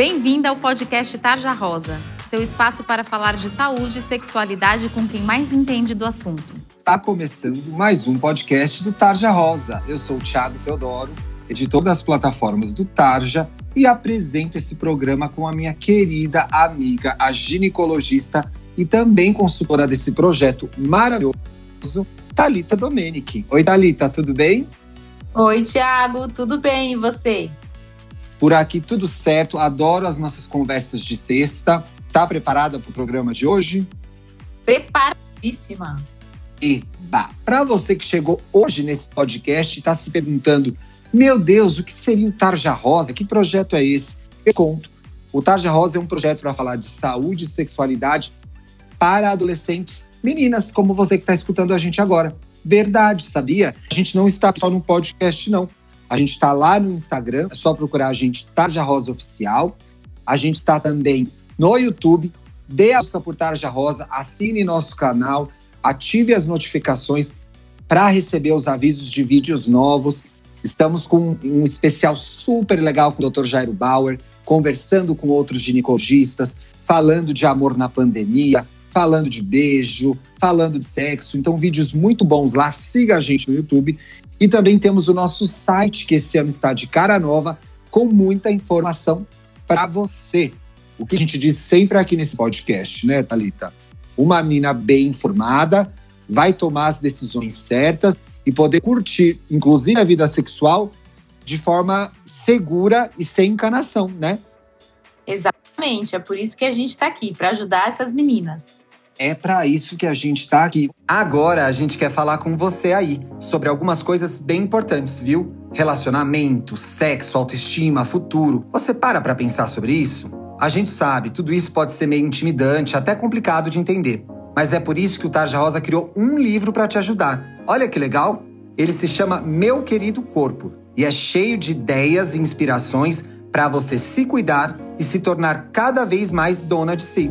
Bem-vinda ao podcast Tarja Rosa, seu espaço para falar de saúde e sexualidade com quem mais entende do assunto. Está começando mais um podcast do Tarja Rosa. Eu sou o Thiago Teodoro, editor das plataformas do Tarja, e apresento esse programa com a minha querida amiga, a ginecologista e também consultora desse projeto maravilhoso, Talita Domenici. Oi, Talita, tudo bem? Oi, Thiago, tudo bem e você? Por aqui tudo certo, adoro as nossas conversas de sexta. Tá preparada para o programa de hoje? Preparadíssima. Eba! Para você que chegou hoje nesse podcast e está se perguntando: meu Deus, o que seria o Tarja Rosa? Que projeto é esse? Eu conto. O Tarja Rosa é um projeto para falar de saúde e sexualidade para adolescentes, meninas, como você que está escutando a gente agora. Verdade, sabia? A gente não está só no podcast, não. A gente está lá no Instagram, é só procurar a gente Tarja Rosa Oficial. A gente está também no YouTube. Dê a busca por Tarja Rosa, assine nosso canal, ative as notificações para receber os avisos de vídeos novos. Estamos com um especial super legal com o Dr. Jairo Bauer, conversando com outros ginecologistas, falando de amor na pandemia, falando de beijo, falando de sexo. Então, vídeos muito bons lá. Siga a gente no YouTube. E também temos o nosso site, que esse ano está de cara nova, com muita informação para você. O que a gente diz sempre aqui nesse podcast, né, Talita? Uma menina bem informada vai tomar as decisões certas e poder curtir, inclusive a vida sexual, de forma segura e sem encanação, né? Exatamente, é por isso que a gente está aqui, para ajudar essas meninas. É para isso que a gente está aqui. Agora a gente quer falar com você aí sobre algumas coisas bem importantes, viu? Relacionamento, sexo, autoestima, futuro. Você para para pensar sobre isso? A gente sabe, tudo isso pode ser meio intimidante, até complicado de entender. Mas é por isso que o Tarja Rosa criou um livro para te ajudar. Olha que legal! Ele se chama Meu Querido Corpo e é cheio de ideias e inspirações para você se cuidar e se tornar cada vez mais dona de si.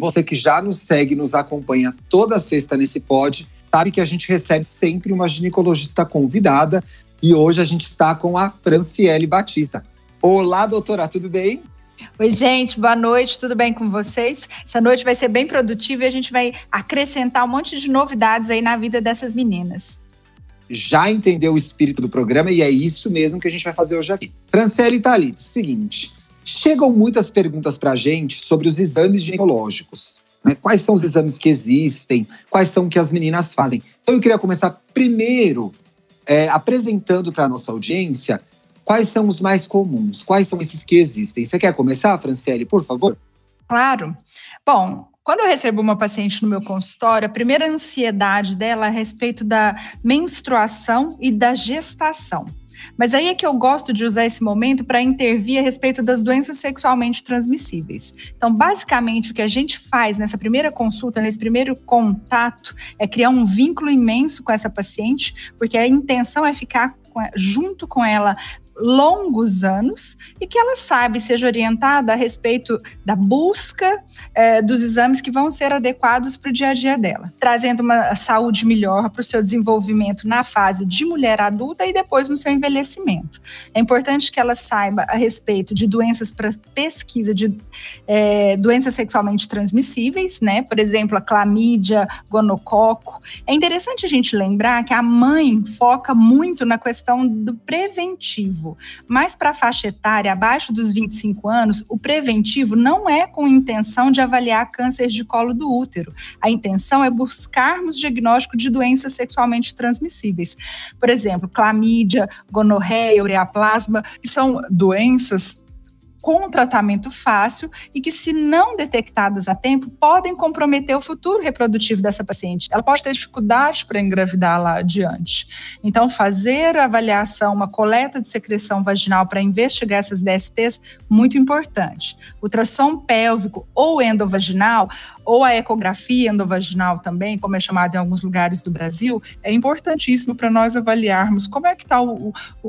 Você que já nos segue, nos acompanha toda sexta nesse pod, sabe que a gente recebe sempre uma ginecologista convidada e hoje a gente está com a Franciele Batista. Olá, doutora, tudo bem? Oi, gente, boa noite, tudo bem com vocês? Essa noite vai ser bem produtiva e a gente vai acrescentar um monte de novidades aí na vida dessas meninas. Já entendeu o espírito do programa e é isso mesmo que a gente vai fazer hoje aqui. Franciele Thalita, seguinte, Chegam muitas perguntas para a gente sobre os exames ginecológicos. Né? Quais são os exames que existem? Quais são que as meninas fazem? Então eu queria começar primeiro é, apresentando para a nossa audiência quais são os mais comuns, quais são esses que existem. Você quer começar, Franciele, por favor? Claro. Bom, quando eu recebo uma paciente no meu consultório, a primeira ansiedade dela é a respeito da menstruação e da gestação. Mas aí é que eu gosto de usar esse momento para intervir a respeito das doenças sexualmente transmissíveis. Então, basicamente, o que a gente faz nessa primeira consulta, nesse primeiro contato, é criar um vínculo imenso com essa paciente, porque a intenção é ficar junto com ela longos anos e que ela sabe, seja orientada a respeito da busca é, dos exames que vão ser adequados para o dia a dia dela, trazendo uma saúde melhor para o seu desenvolvimento na fase de mulher adulta e depois no seu envelhecimento. É importante que ela saiba a respeito de doenças para pesquisa de é, doenças sexualmente transmissíveis, né? Por exemplo, a clamídia, gonococo. É interessante a gente lembrar que a mãe foca muito na questão do preventivo. Preventivo. Mas para a faixa etária abaixo dos 25 anos, o preventivo não é com intenção de avaliar câncer de colo do útero. A intenção é buscarmos diagnóstico de doenças sexualmente transmissíveis. Por exemplo, clamídia, gonorreia, ureaplasma, que são doenças com tratamento fácil e que, se não detectadas a tempo, podem comprometer o futuro reprodutivo dessa paciente. Ela pode ter dificuldade para engravidar lá adiante. Então, fazer a avaliação, uma coleta de secreção vaginal para investigar essas DSTs, muito importante. Ultrassom pélvico ou endovaginal, ou a ecografia endovaginal também, como é chamado em alguns lugares do Brasil, é importantíssimo para nós avaliarmos como é que está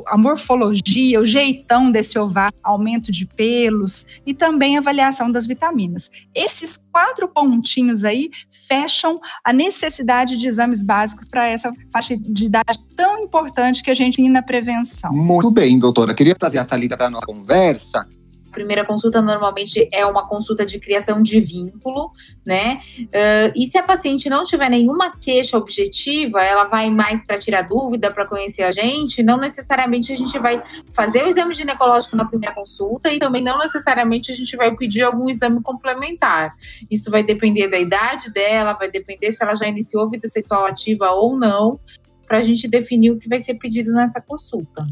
a morfologia, o jeitão desse ovário, aumento de pelos e também avaliação das vitaminas. Esses quatro pontinhos aí fecham a necessidade de exames básicos para essa faixa de idade tão importante que a gente tem na prevenção. Muito bem, doutora. Queria trazer a Thalita para a nossa conversa primeira consulta normalmente é uma consulta de criação de vínculo, né? Uh, e se a paciente não tiver nenhuma queixa objetiva, ela vai mais para tirar dúvida, para conhecer a gente, não necessariamente a gente vai fazer o exame ginecológico na primeira consulta e também não necessariamente a gente vai pedir algum exame complementar. Isso vai depender da idade dela, vai depender se ela já iniciou vida sexual ativa ou não, para a gente definir o que vai ser pedido nessa consulta.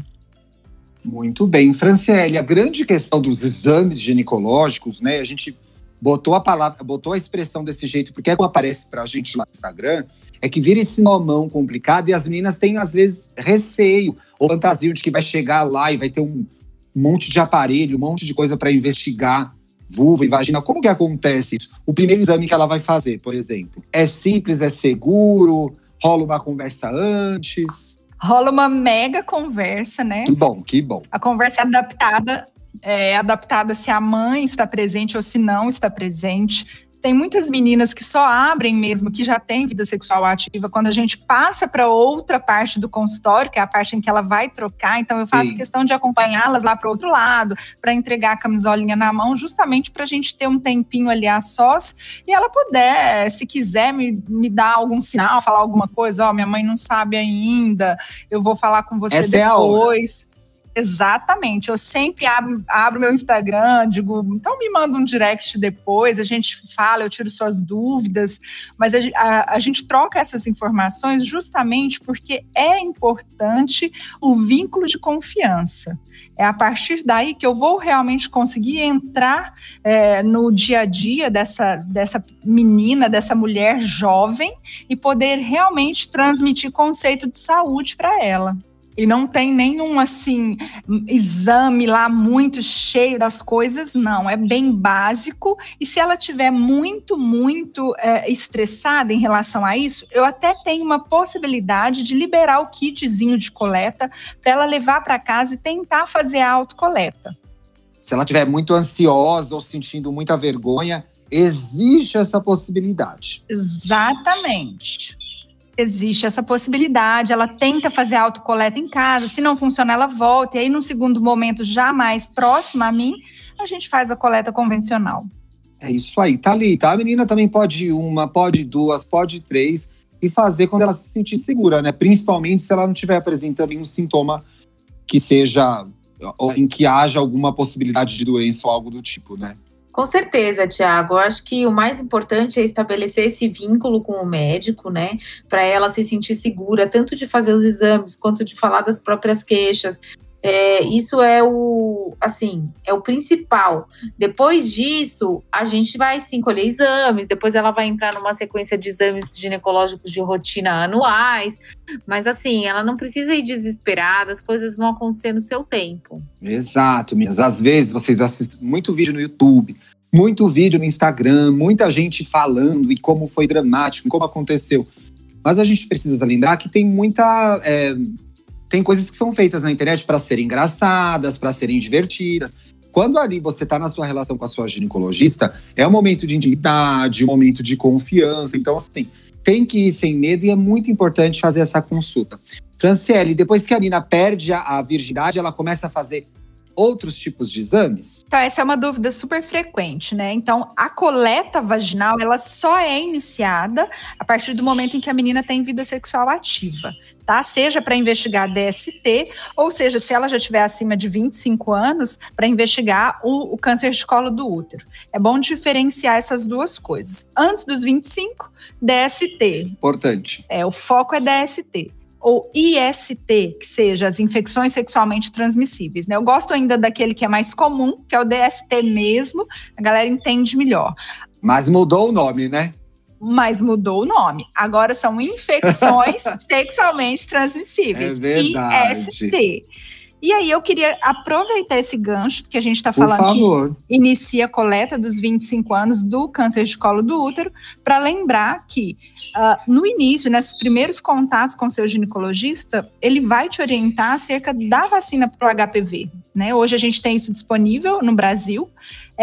Muito bem. Franciele, a grande questão dos exames ginecológicos, né? A gente botou a palavra, botou a expressão desse jeito, porque é como aparece pra gente lá no Instagram, é que vira esse nomão complicado e as meninas têm, às vezes, receio ou fantasia de que vai chegar lá e vai ter um monte de aparelho, um monte de coisa para investigar vulva e vagina. Como que acontece isso? O primeiro exame que ela vai fazer, por exemplo, é simples, é seguro, rola uma conversa antes? Rola uma mega conversa, né? Que bom, que bom. A conversa é adaptada, é adaptada se a mãe está presente ou se não está presente. Tem muitas meninas que só abrem mesmo, que já têm vida sexual ativa, quando a gente passa para outra parte do consultório, que é a parte em que ela vai trocar. Então, eu faço Sim. questão de acompanhá-las lá para o outro lado, para entregar a camisolinha na mão, justamente para a gente ter um tempinho ali a sós e ela puder, se quiser, me, me dar algum sinal, falar alguma coisa. Ó, oh, minha mãe não sabe ainda, eu vou falar com você Essa depois. É Exatamente. Eu sempre abro, abro meu Instagram, digo, então me manda um direct depois, a gente fala, eu tiro suas dúvidas, mas a, a, a gente troca essas informações justamente porque é importante o vínculo de confiança. É a partir daí que eu vou realmente conseguir entrar é, no dia a dia dessa, dessa menina, dessa mulher jovem e poder realmente transmitir conceito de saúde para ela. E não tem nenhum, assim, exame lá muito cheio das coisas, não. É bem básico. E se ela tiver muito, muito é, estressada em relação a isso, eu até tenho uma possibilidade de liberar o kitzinho de coleta para ela levar para casa e tentar fazer a autocoleta. Se ela estiver muito ansiosa ou sentindo muita vergonha, existe essa possibilidade. Exatamente existe essa possibilidade. Ela tenta fazer autocoleta em casa, se não funciona, ela volta. E aí, no segundo momento, já mais próxima a mim, a gente faz a coleta convencional. É isso aí, tá ali, tá? A menina também pode uma, pode duas, pode três e fazer quando ela se sentir segura, né? Principalmente se ela não estiver apresentando nenhum sintoma que seja em que haja alguma possibilidade de doença ou algo do tipo, né? Com certeza, Tiago. Acho que o mais importante é estabelecer esse vínculo com o médico, né? Para ela se sentir segura, tanto de fazer os exames quanto de falar das próprias queixas. É, isso é o, assim, é o principal. Depois disso, a gente vai sim colher exames, depois ela vai entrar numa sequência de exames ginecológicos de rotina anuais, mas assim, ela não precisa ir desesperada, as coisas vão acontecer no seu tempo. Exato, minhas. Às vezes vocês assistem muito vídeo no YouTube, muito vídeo no Instagram, muita gente falando e como foi dramático, como aconteceu. Mas a gente precisa lembrar que tem muita. É, tem coisas que são feitas na internet para serem engraçadas, para serem divertidas. Quando ali você está na sua relação com a sua ginecologista, é um momento de intimidade, um momento de confiança. Então, assim, tem que ir sem medo e é muito importante fazer essa consulta. Franciele, depois que a Nina perde a, a virgindade, ela começa a fazer outros tipos de exames? Então, essa é uma dúvida super frequente, né? Então, a coleta vaginal, ela só é iniciada a partir do momento em que a menina tem vida sexual ativa, tá? Seja para investigar DST, ou seja, se ela já tiver acima de 25 anos, para investigar o, o câncer de colo do útero. É bom diferenciar essas duas coisas. Antes dos 25, DST. Importante. É, o foco é DST ou IST, que seja as infecções sexualmente transmissíveis. Né? Eu gosto ainda daquele que é mais comum, que é o DST mesmo, a galera entende melhor. Mas mudou o nome, né? Mas mudou o nome. Agora são infecções sexualmente transmissíveis. É verdade. IST. E aí eu queria aproveitar esse gancho que a gente está falando que inicia a coleta dos 25 anos do câncer de colo do útero, para lembrar que Uh, no início, nesses primeiros contatos com seu ginecologista, ele vai te orientar acerca da vacina para o HPV. Né? Hoje a gente tem isso disponível no Brasil.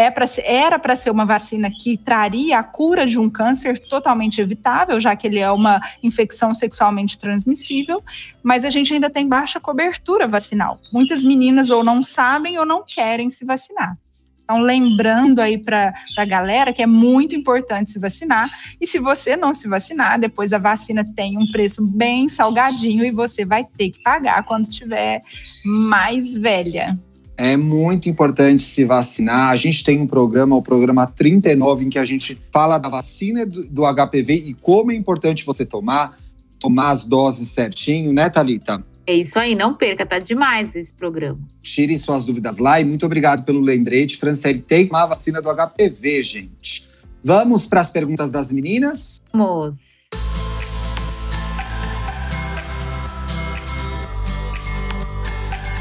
É pra, era para ser uma vacina que traria a cura de um câncer totalmente evitável, já que ele é uma infecção sexualmente transmissível, mas a gente ainda tem baixa cobertura vacinal. Muitas meninas ou não sabem ou não querem se vacinar. Então, lembrando aí para a galera que é muito importante se vacinar. E se você não se vacinar, depois a vacina tem um preço bem salgadinho e você vai ter que pagar quando tiver mais velha. É muito importante se vacinar. A gente tem um programa, o programa 39, em que a gente fala da vacina do, HPV e como é importante você tomar, tomar as doses certinho, né, Thalita? É isso aí, não perca, tá demais esse programa. Tire suas dúvidas lá e muito obrigado pelo lembrete. Franciele tem uma vacina do HPV, gente. Vamos para as perguntas das meninas? Vamos.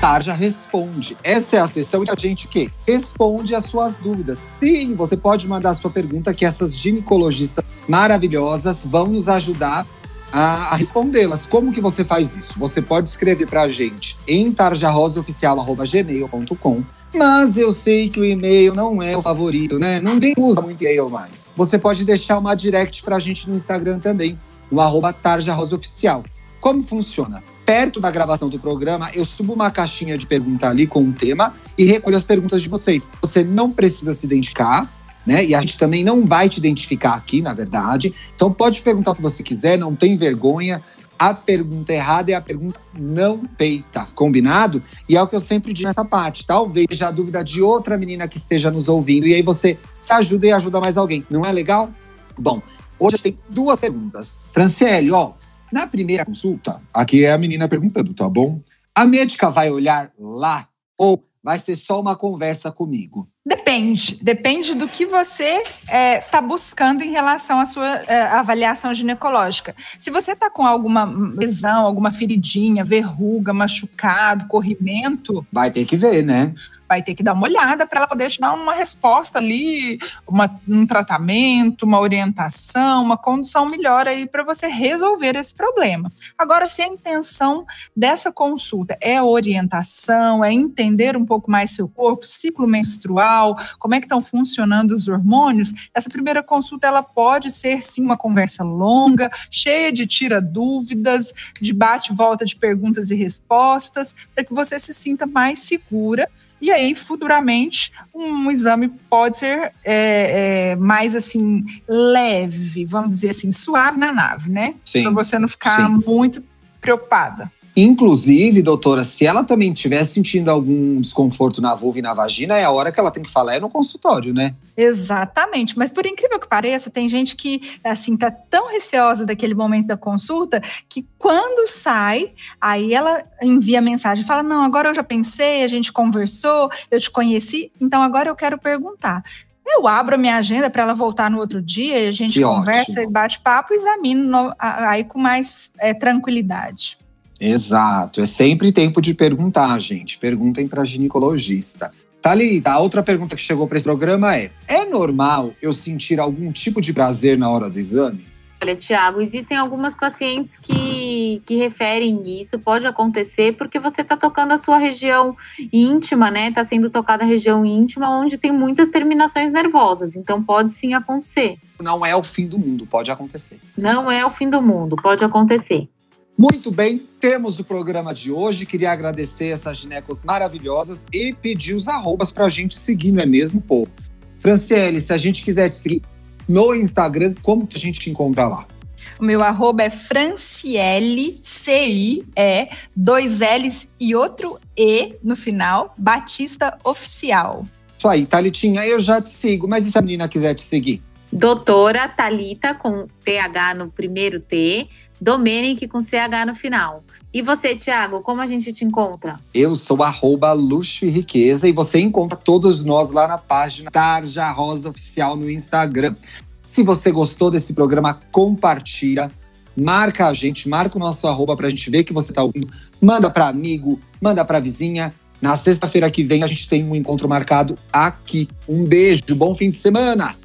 Tarja Responde. Essa é a sessão que a gente o quê? Responde as suas dúvidas. Sim, você pode mandar a sua pergunta que essas ginecologistas maravilhosas vão nos ajudar a, a respondê-las. Como que você faz isso? Você pode escrever para a gente em tarjarosaoficial.gmail.com mas eu sei que o e-mail não é o favorito, né? Ninguém usa muito e-mail mais. Você pode deixar uma direct para a gente no Instagram também, no arroba tarjarosaoficial. Como funciona? Perto da gravação do programa, eu subo uma caixinha de pergunta ali com um tema e recolho as perguntas de vocês. Você não precisa se identificar, né? E a gente também não vai te identificar aqui, na verdade. Então pode perguntar o que você quiser, não tem vergonha. A pergunta errada é a pergunta não peita, combinado? E é o que eu sempre digo nessa parte. Talvez a dúvida de outra menina que esteja nos ouvindo. E aí você se ajuda e ajuda mais alguém. Não é legal? Bom, hoje tem duas perguntas. Franciele, ó, na primeira consulta, aqui é a menina perguntando, tá bom? A médica vai olhar lá ou vai ser só uma conversa comigo? Depende, depende do que você está é, tá buscando em relação à sua é, avaliação ginecológica. Se você está com alguma lesão, alguma feridinha, verruga, machucado, corrimento. Vai ter que ver, né? Vai ter que dar uma olhada para ela poder te dar uma resposta ali, uma, um tratamento, uma orientação, uma condução melhor aí para você resolver esse problema. Agora, se a intenção dessa consulta é orientação, é entender um pouco mais seu corpo, ciclo menstrual, como é que estão funcionando os hormônios, essa primeira consulta ela pode ser sim uma conversa longa, cheia de tira dúvidas, de bate volta de perguntas e respostas, para que você se sinta mais segura e aí, futuramente, um exame pode ser é, é, mais assim, leve, vamos dizer assim, suave na nave, né? Para você não ficar sim. muito preocupada. Inclusive, doutora, se ela também estiver sentindo algum desconforto na vulva e na vagina, é a hora que ela tem que falar é no consultório, né? Exatamente, mas por incrível que pareça, tem gente que assim tá tão receosa daquele momento da consulta que quando sai, aí ela envia mensagem, fala: "Não, agora eu já pensei, a gente conversou, eu te conheci, então agora eu quero perguntar". Eu abro a minha agenda para ela voltar no outro dia, a gente que conversa ótimo. e bate papo e examino no, aí com mais é, tranquilidade. Exato. É sempre tempo de perguntar, gente. Perguntem para ginecologista. Thalita, a outra pergunta que chegou para esse programa é: é normal eu sentir algum tipo de prazer na hora do exame? Olha, Tiago, existem algumas pacientes que, que referem isso, pode acontecer porque você está tocando a sua região íntima, né? Está sendo tocada a região íntima, onde tem muitas terminações nervosas. Então, pode sim acontecer. Não é o fim do mundo, pode acontecer. Não é o fim do mundo, pode acontecer. Muito bem, temos o programa de hoje. Queria agradecer essas ginecos maravilhosas e pedir os arrobas para a gente seguir, não é mesmo, povo? Franciele, se a gente quiser te seguir no Instagram, como que a gente te encontra lá? O meu arroba é Franciele, C-I-E, dois L's e outro E no final, Batista Oficial. Isso aí, Thalitinha, eu já te sigo, mas e se a menina quiser te seguir? Doutora Talita com TH no primeiro T, Domenic com CH no final. E você, Thiago, como a gente te encontra? Eu sou arroba luxo e riqueza e você encontra todos nós lá na página Tarja Rosa Oficial no Instagram. Se você gostou desse programa, compartilha, marca a gente, marca o nosso arroba pra gente ver que você tá ouvindo. Manda para amigo, manda pra vizinha. Na sexta-feira que vem a gente tem um encontro marcado aqui. Um beijo, bom fim de semana!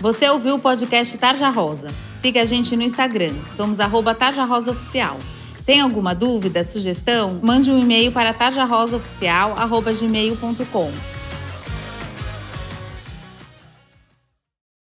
Você ouviu o podcast Tarja Rosa. Siga a gente no Instagram, somos arroba Tarja Rosa Oficial. Tem alguma dúvida, sugestão? Mande um e-mail para tarjarosaoficial.gmail.com